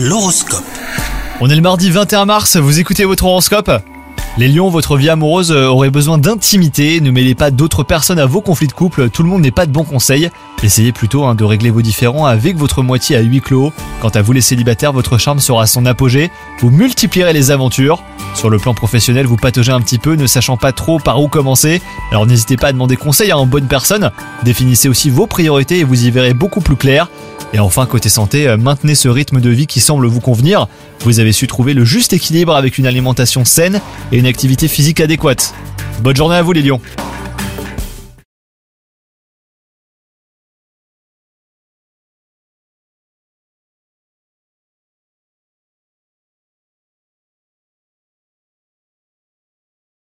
L'horoscope. On est le mardi 21 mars, vous écoutez votre horoscope? Les lions, votre vie amoureuse euh, aurait besoin d'intimité, ne mêlez pas d'autres personnes à vos conflits de couple, tout le monde n'est pas de bons conseils. Essayez plutôt hein, de régler vos différends avec votre moitié à huis clos. Quant à vous les célibataires, votre charme sera à son apogée, vous multiplierez les aventures. Sur le plan professionnel, vous pataugez un petit peu, ne sachant pas trop par où commencer. Alors n'hésitez pas à demander conseil à une bonne personne. Définissez aussi vos priorités et vous y verrez beaucoup plus clair. Et enfin, côté santé, euh, maintenez ce rythme de vie qui semble vous convenir. Vous avez su trouver le juste équilibre avec une alimentation saine et une activité physique adéquate. Bonne journée à vous les lions